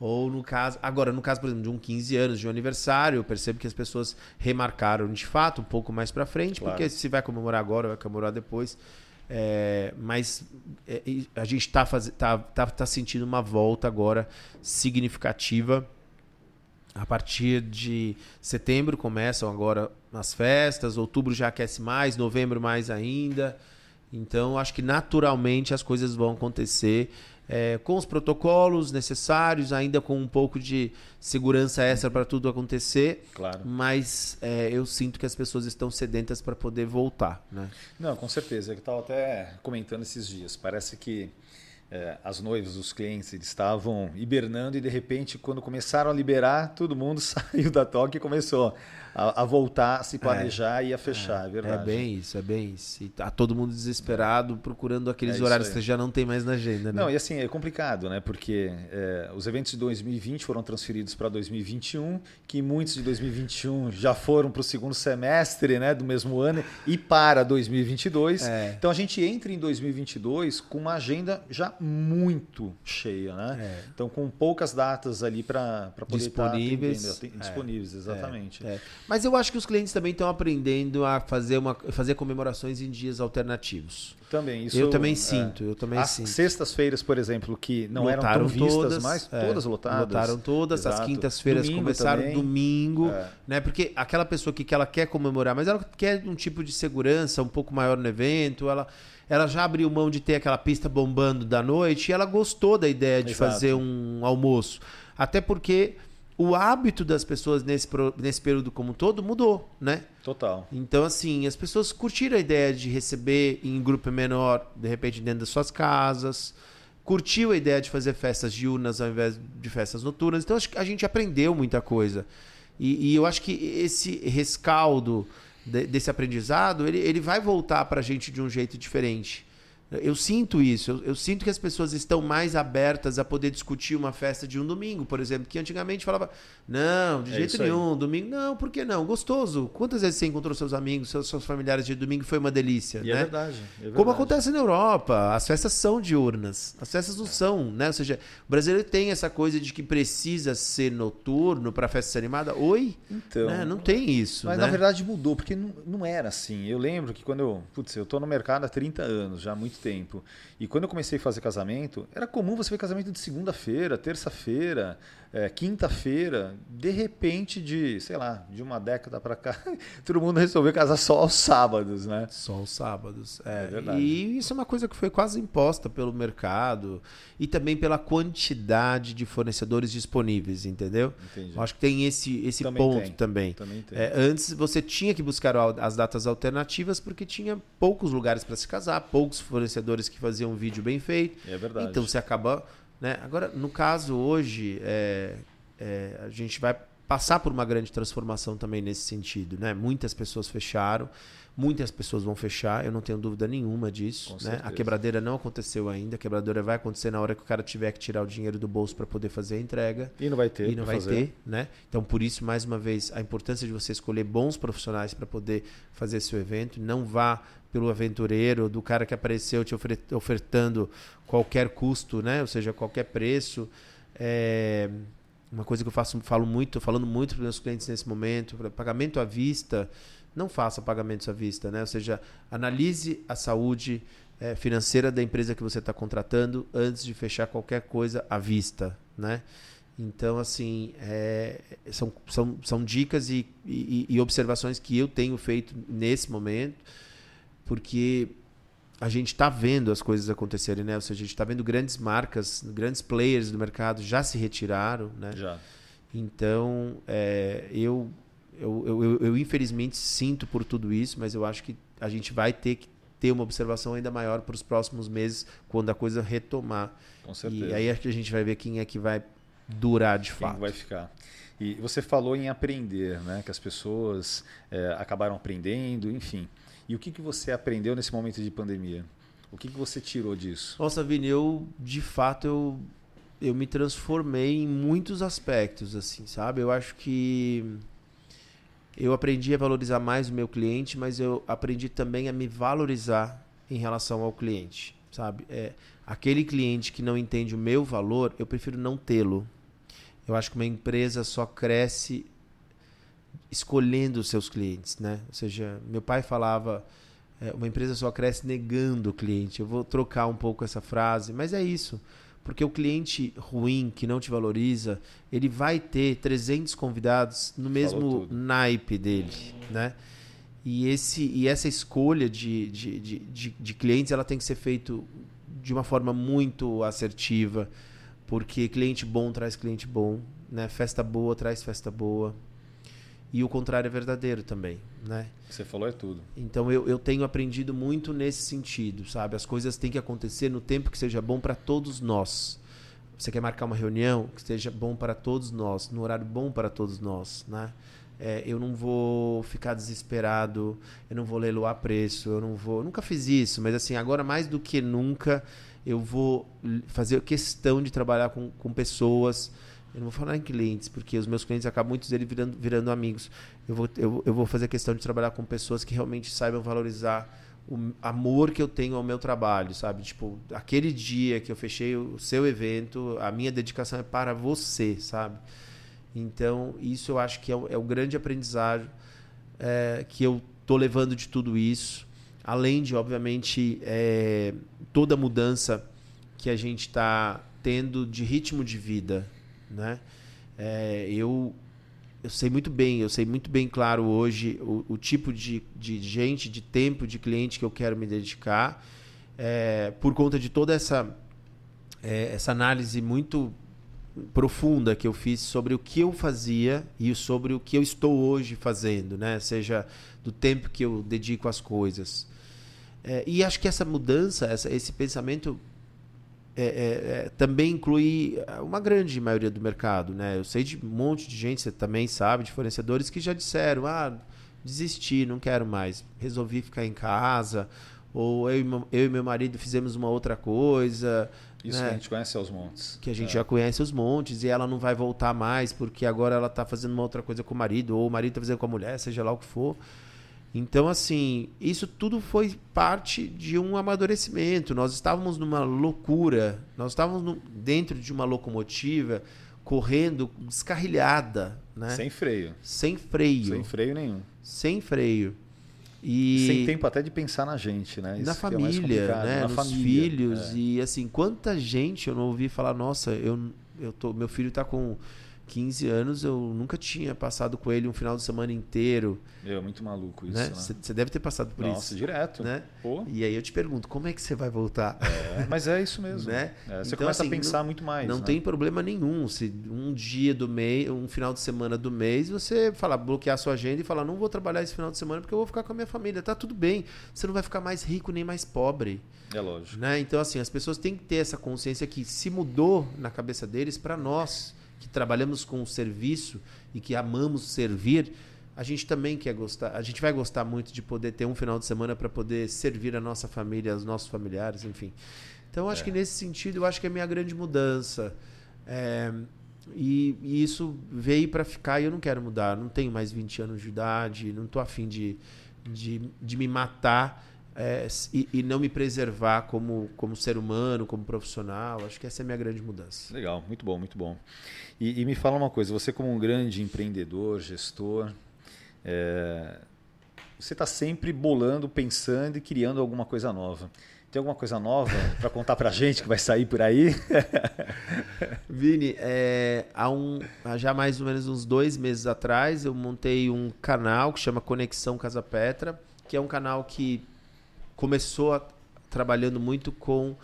Ou no caso, agora no caso, por exemplo, de um 15 anos de um aniversário, eu percebo que as pessoas remarcaram de fato um pouco mais para frente, claro. porque se vai comemorar agora, vai comemorar depois. É, mas é, a gente está tá, tá, tá sentindo uma volta agora significativa a partir de setembro começam agora as festas, outubro já aquece mais, novembro mais ainda. Então, acho que naturalmente as coisas vão acontecer é, com os protocolos necessários, ainda com um pouco de segurança extra para tudo acontecer. Claro. Mas é, eu sinto que as pessoas estão sedentas para poder voltar. Né? Não, com certeza. Eu estava até comentando esses dias. Parece que é, as noivas, os clientes, eles estavam hibernando e de repente, quando começaram a liberar, todo mundo saiu da toque e começou a, a voltar, a se planejar é, e a fechar, é, é, verdade. É bem isso, é bem isso. E tá todo mundo desesperado procurando aqueles é horários que já não tem mais na agenda. Né? Não, e assim, é complicado, né? Porque é, os eventos de 2020 foram transferidos para 2021, que muitos de 2021 já foram para o segundo semestre né, do mesmo ano e para 2022. É. Então a gente entra em 2022 com uma agenda já muito cheia, né? Então com poucas datas ali para poder disponíveis. estar disponíveis, exatamente. Mas eu acho que os clientes também estão aprendendo a fazer, uma, fazer comemorações em dias alternativos. Também, isso. Eu também é, sinto, eu também as sinto. sextas-feiras, por exemplo, que não lotaram eram tão vistas, todas, mas é, todas lotadas. Lotaram todas, Exato. as quintas-feiras começaram também. domingo, é. né? Porque aquela pessoa que, que ela quer comemorar, mas ela quer um tipo de segurança um pouco maior no evento, ela ela já abriu mão de ter aquela pista bombando da noite e ela gostou da ideia de Exato. fazer um almoço. Até porque o hábito das pessoas nesse, nesse período como um todo mudou, né? Total. Então, assim, as pessoas curtiram a ideia de receber em grupo menor, de repente, dentro das suas casas. Curtiu a ideia de fazer festas diurnas ao invés de festas noturnas. Então, acho que a gente aprendeu muita coisa. E, e eu acho que esse rescaldo de, desse aprendizado, ele, ele vai voltar para a gente de um jeito diferente. Eu sinto isso, eu, eu, sinto que as pessoas estão mais abertas a poder discutir uma festa de um domingo, por exemplo, que antigamente falava, não, de é jeito nenhum, domingo, não, por que não? Gostoso. Quantas vezes você encontrou seus amigos, seus, seus familiares de domingo foi uma delícia, e é né? É verdade, é verdade. Como acontece na Europa, as festas são diurnas, as festas não são, né? Ou seja, o brasileiro tem essa coisa de que precisa ser noturno para festa ser animada. Oi? Então. Né? Não tem isso, Mas né? na verdade mudou, porque não, não era assim. Eu lembro que quando eu, putz, eu tô no mercado há 30 anos, já há muito tempo. E quando eu comecei a fazer casamento, era comum você ver casamento de segunda-feira, terça-feira, é, quinta-feira, de repente, de, sei lá, de uma década para cá, todo mundo resolveu casar só aos sábados, né? Só aos sábados. É, é verdade. E isso é uma coisa que foi quase imposta pelo mercado e também pela quantidade de fornecedores disponíveis, entendeu? Entendi. Eu acho que tem esse, esse também ponto tem. também. também tem. É, antes você tinha que buscar as datas alternativas porque tinha poucos lugares para se casar, poucos fornecedores que faziam um vídeo bem feito. É verdade. Então você acaba né? Agora, no caso hoje, é, é, a gente vai passar por uma grande transformação também nesse sentido. Né? Muitas pessoas fecharam, muitas pessoas vão fechar, eu não tenho dúvida nenhuma disso. Né? A quebradeira não aconteceu ainda, a quebradeira vai acontecer na hora que o cara tiver que tirar o dinheiro do bolso para poder fazer a entrega. E não vai ter. E não vai fazer. ter. Né? Então, por isso, mais uma vez, a importância de você escolher bons profissionais para poder fazer seu evento. Não vá pelo aventureiro, do cara que apareceu te ofertando qualquer custo, né? Ou seja, qualquer preço. É uma coisa que eu faço, falo muito, falando muito para meus clientes nesse momento, pagamento à vista não faça pagamentos à vista, né? Ou seja, analise a saúde é, financeira da empresa que você está contratando antes de fechar qualquer coisa à vista, né? Então, assim, é, são, são, são dicas e, e, e, observações que eu tenho feito nesse momento, porque a gente está vendo as coisas acontecerem, né? Ou seja, a gente está vendo grandes marcas, grandes players do mercado já se retiraram, né? Já. Então, é, eu, eu, eu, eu, eu infelizmente sinto por tudo isso, mas eu acho que a gente vai ter que ter uma observação ainda maior para os próximos meses, quando a coisa retomar. Com certeza. E aí é que a gente vai ver quem é que vai durar de quem fato. vai ficar. E você falou em aprender, né? que as pessoas é, acabaram aprendendo, enfim. E o que, que você aprendeu nesse momento de pandemia? O que, que você tirou disso? Nossa, Vini, eu, de fato, eu, eu me transformei em muitos aspectos, assim, sabe? Eu acho que eu aprendi a valorizar mais o meu cliente, mas eu aprendi também a me valorizar em relação ao cliente, sabe? É, aquele cliente que não entende o meu valor, eu prefiro não tê-lo. Eu acho que uma empresa só cresce escolhendo os seus clientes, né? Ou seja, meu pai falava, é, uma empresa só cresce negando o cliente. Eu vou trocar um pouco essa frase, mas é isso. Porque o cliente ruim, que não te valoriza, ele vai ter 300 convidados no mesmo naipe dele, né? E, esse, e essa escolha de, de, de, de, de clientes ela tem que ser feita de uma forma muito assertiva, porque cliente bom traz cliente bom, né? Festa boa traz festa boa. E o contrário é verdadeiro também, né? Você falou é tudo. Então eu, eu tenho aprendido muito nesse sentido, sabe? As coisas têm que acontecer no tempo que seja bom para todos nós. Você quer marcar uma reunião que seja bom para todos nós, no horário bom para todos nós, né? É, eu não vou ficar desesperado, eu não vou leiloar preço, eu não vou. Eu nunca fiz isso, mas assim, agora mais do que nunca, eu vou fazer questão de trabalhar com, com pessoas eu não vou falar em clientes, porque os meus clientes acabam muitos deles virando, virando amigos. Eu vou, eu, eu vou fazer questão de trabalhar com pessoas que realmente saibam valorizar o amor que eu tenho ao meu trabalho, sabe? Tipo, aquele dia que eu fechei o seu evento, a minha dedicação é para você, sabe? Então, isso eu acho que é o, é o grande aprendizado é, que eu tô levando de tudo isso. Além de, obviamente, é, toda a mudança que a gente está tendo de ritmo de vida, né? É, eu, eu sei muito bem, eu sei muito bem claro hoje o, o tipo de, de gente, de tempo, de cliente que eu quero me dedicar, é, por conta de toda essa, é, essa análise muito profunda que eu fiz sobre o que eu fazia e sobre o que eu estou hoje fazendo, né? Seja do tempo que eu dedico às coisas. É, e acho que essa mudança, essa, esse pensamento é, é, é, também inclui uma grande maioria do mercado. Né? Eu sei de um monte de gente, você também sabe, de fornecedores que já disseram: ah, desisti, não quero mais, resolvi ficar em casa, ou eu e meu, eu e meu marido fizemos uma outra coisa. Isso né? que a gente conhece aos montes. Que a gente é. já conhece os montes e ela não vai voltar mais porque agora ela está fazendo uma outra coisa com o marido, ou o marido está fazendo com a mulher, seja lá o que for. Então, assim, isso tudo foi parte de um amadurecimento. Nós estávamos numa loucura, nós estávamos no, dentro de uma locomotiva correndo descarrilhada, né? Sem freio. Sem freio. Sem freio nenhum. Sem freio. E sem tempo até de pensar na gente, né? Isso na é família, é né? Na Nos família, filhos é. e assim, quanta gente eu não ouvi falar, nossa, eu eu tô, meu filho está com 15 anos, eu nunca tinha passado com ele um final de semana inteiro. É muito maluco isso. Você né? deve ter passado por Nossa, isso. direto. Né? E aí eu te pergunto, como é que você vai voltar? É, mas é isso mesmo. né? É, você então, começa assim, a pensar não, muito mais. Não né? tem problema nenhum. Se um dia do mês, um final de semana do mês, você falar, bloquear a sua agenda e falar, não vou trabalhar esse final de semana porque eu vou ficar com a minha família. Tá tudo bem. Você não vai ficar mais rico nem mais pobre. É lógico. Né? Então, assim, as pessoas têm que ter essa consciência que se mudou na cabeça deles para nós que trabalhamos com o serviço e que amamos servir, a gente também quer gostar, a gente vai gostar muito de poder ter um final de semana para poder servir a nossa família, os nossos familiares, enfim. Então, acho é. que nesse sentido, eu acho que é a minha grande mudança. É, e, e, isso veio para ficar e eu não quero mudar. Não tenho mais 20 anos de idade, não estou afim de, de, de me matar é, e, e, não me preservar como, como ser humano, como profissional. Acho que essa é a minha grande mudança. Legal, muito bom, muito bom. E, e me fala uma coisa: você, como um grande empreendedor, gestor, é, você está sempre bolando, pensando e criando alguma coisa nova. Tem alguma coisa nova para contar para a gente que vai sair por aí? Vini, é, há, um, já mais ou menos uns dois meses atrás, eu montei um canal que chama Conexão Casa Petra, que é um canal que começou a, trabalhando muito com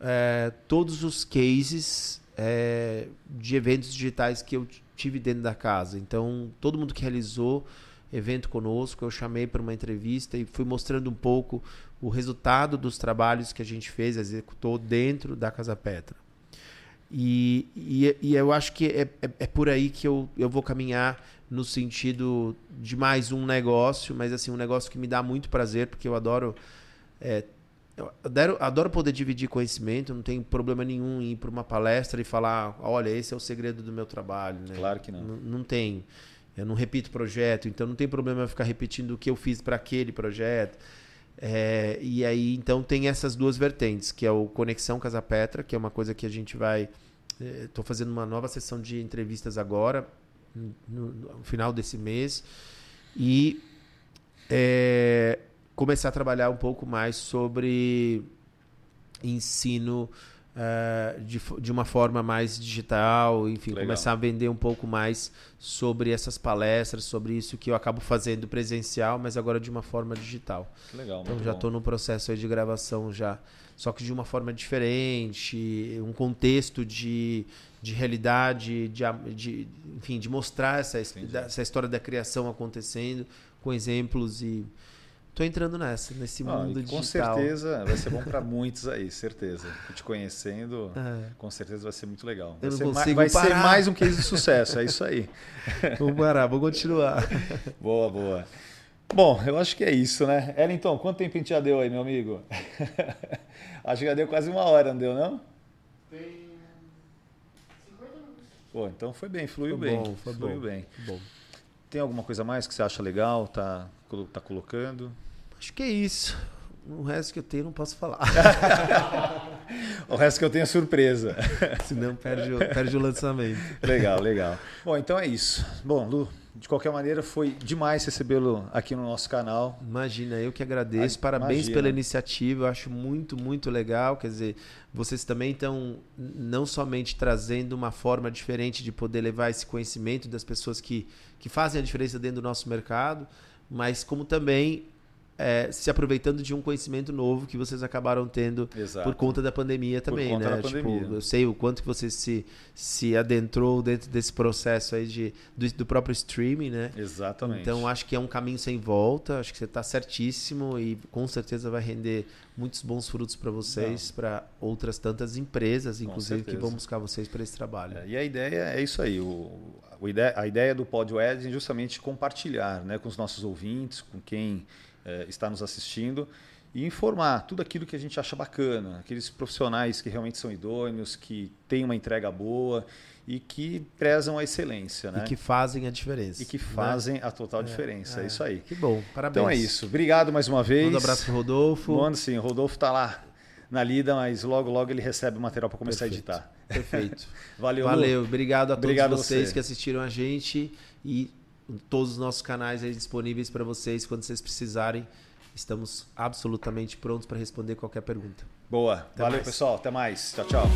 é, todos os cases é, de eventos digitais que eu tive dentro da casa. Então, todo mundo que realizou evento conosco, eu chamei para uma entrevista e fui mostrando um pouco o resultado dos trabalhos que a gente fez, executou dentro da Casa Petra. E, e, e eu acho que é, é, é, por aí que eu, eu vou caminhar no sentido de mais um negócio, mas assim, um negócio que me dá muito prazer, porque eu adoro. É, eu adoro, adoro poder dividir conhecimento, não tenho problema nenhum em ir para uma palestra e falar: olha, esse é o segredo do meu trabalho. Né? Claro que não. N não tenho. Eu não repito projeto, então não tem problema eu ficar repetindo o que eu fiz para aquele projeto. É, e aí, então, tem essas duas vertentes, que é o Conexão Casa Petra, que é uma coisa que a gente vai. Estou é, fazendo uma nova sessão de entrevistas agora, no, no final desse mês, e é, começar a trabalhar um pouco mais sobre ensino uh, de, de uma forma mais digital, enfim, Legal. começar a vender um pouco mais sobre essas palestras, sobre isso que eu acabo fazendo presencial, mas agora de uma forma digital. Legal, então já estou no processo de gravação já, só que de uma forma diferente, um contexto de, de realidade, de, de, enfim, de mostrar essa, essa história da criação acontecendo com exemplos e Tô entrando nessa, nesse ah, mundo com digital. Com certeza vai ser bom para muitos aí, certeza. Te conhecendo, é. com certeza vai ser muito legal. Vai, ser, ma vai ser, mais um case de sucesso, é isso aí. Vamos parar, vamos continuar. Boa, boa. Bom, eu acho que é isso, né? Ellington, quanto tempo a gente já deu aí, meu amigo? acho que já deu quase uma hora, não deu, não? Tem 50 minutos. Pô, então foi bem, fluiu foi bem. Bom, foi fluiu bom. bem. Bom. Tem alguma coisa mais que você acha legal, tá, tá colocando? Acho que é isso. O resto que eu tenho não posso falar. o resto que eu tenho é surpresa. Senão perde o, perde o lançamento. Legal, legal. Bom, então é isso. Bom, Lu, de qualquer maneira, foi demais recebê-lo aqui no nosso canal. Imagina, eu que agradeço. Parabéns Imagina. pela iniciativa. Eu acho muito, muito legal. Quer dizer, vocês também estão não somente trazendo uma forma diferente de poder levar esse conhecimento das pessoas que, que fazem a diferença dentro do nosso mercado, mas como também é, se aproveitando de um conhecimento novo que vocês acabaram tendo Exato. por conta da pandemia também, né? Tipo, pandemia. eu sei o quanto que você se, se adentrou dentro desse processo aí de, do, do, próprio streaming, né? Exatamente. Então acho que é um caminho sem volta, acho que você está certíssimo e com certeza vai render muitos bons frutos para vocês, para outras tantas empresas, inclusive, que vão buscar vocês para esse trabalho. É, e a ideia é isso aí, o, a ideia do Pod é justamente compartilhar né, com os nossos ouvintes, com quem é, está nos assistindo e informar tudo aquilo que a gente acha bacana, aqueles profissionais que realmente são idôneos, que têm uma entrega boa e que prezam a excelência, né? E que fazem a diferença. E que né? fazem né? a total é, diferença, é, é, isso aí. Que bom, parabéns. Então é isso. Obrigado mais uma vez. Um abraço pro Rodolfo. Manda sim, o Rodolfo está lá na lida, mas logo, logo ele recebe o material para começar Perfeito. a editar. Perfeito. Valeu. Valeu. Obrigado a todos vocês você. que assistiram a gente e todos os nossos canais aí disponíveis para vocês quando vocês precisarem. Estamos absolutamente prontos para responder qualquer pergunta. Boa. Até Valeu, mais. pessoal. Até mais. Tchau, tchau.